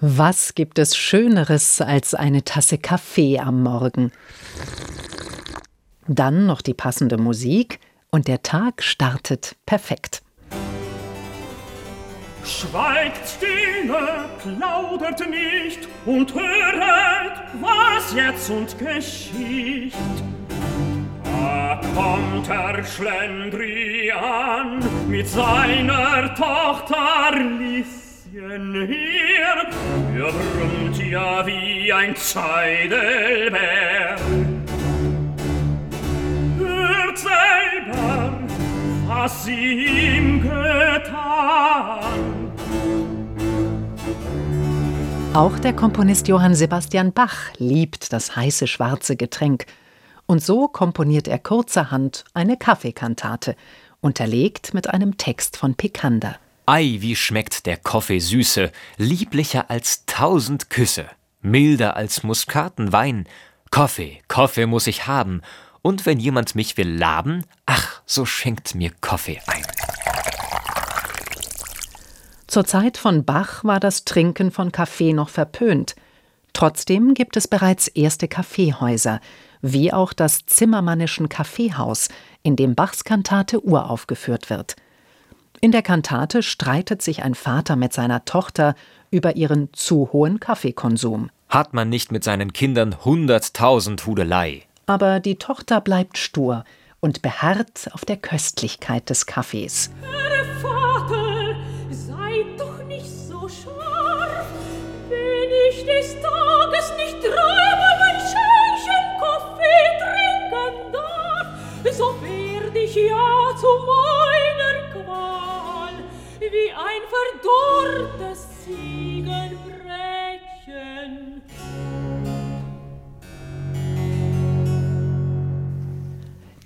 Was gibt es Schöneres als eine Tasse Kaffee am Morgen? Dann noch die passende Musik und der Tag startet perfekt. Schweigt stille, plaudert nicht und höret, was jetzt und geschieht. Da kommt der Schlendrian mit seiner Tochter Liss hier, er brummt ja wie ein Zeidelbär. Hört selber, was sie ihm getan. Auch der Komponist Johann Sebastian Bach liebt das heiße schwarze Getränk. Und so komponiert er kurzerhand eine Kaffeekantate, unterlegt mit einem Text von Picander. Ei, wie schmeckt der Kaffee süße, lieblicher als tausend Küsse, milder als Muskatenwein. Kaffee, Kaffee muss ich haben, und wenn jemand mich will laben, ach, so schenkt mir Kaffee ein. Zur Zeit von Bach war das Trinken von Kaffee noch verpönt. Trotzdem gibt es bereits erste Kaffeehäuser, wie auch das Zimmermannischen Kaffeehaus, in dem Bachs Kantate uraufgeführt wird – in der Kantate streitet sich ein Vater mit seiner Tochter über ihren zu hohen Kaffeekonsum. Hat man nicht mit seinen Kindern hunderttausend Hudelei. Aber die Tochter bleibt stur und beharrt auf der Köstlichkeit des Kaffees. Herr Vater, sei doch nicht so scharf, wenn ich des Tages nicht dreimal mein Schälchen Kaffee trinken darf, so werd ich ja zu meiner Qual, wie ein verdorrtes Ziegenbrechen.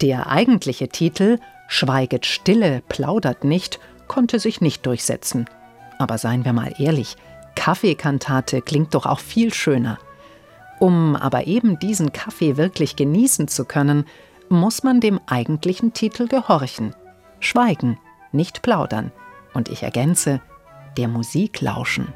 Der eigentliche Titel Schweiget stille, plaudert nicht konnte sich nicht durchsetzen. Aber seien wir mal ehrlich, Kaffeekantate klingt doch auch viel schöner. Um aber eben diesen Kaffee wirklich genießen zu können, muss man dem eigentlichen Titel gehorchen. Schweigen, nicht plaudern. Und ich ergänze, der Musik lauschen.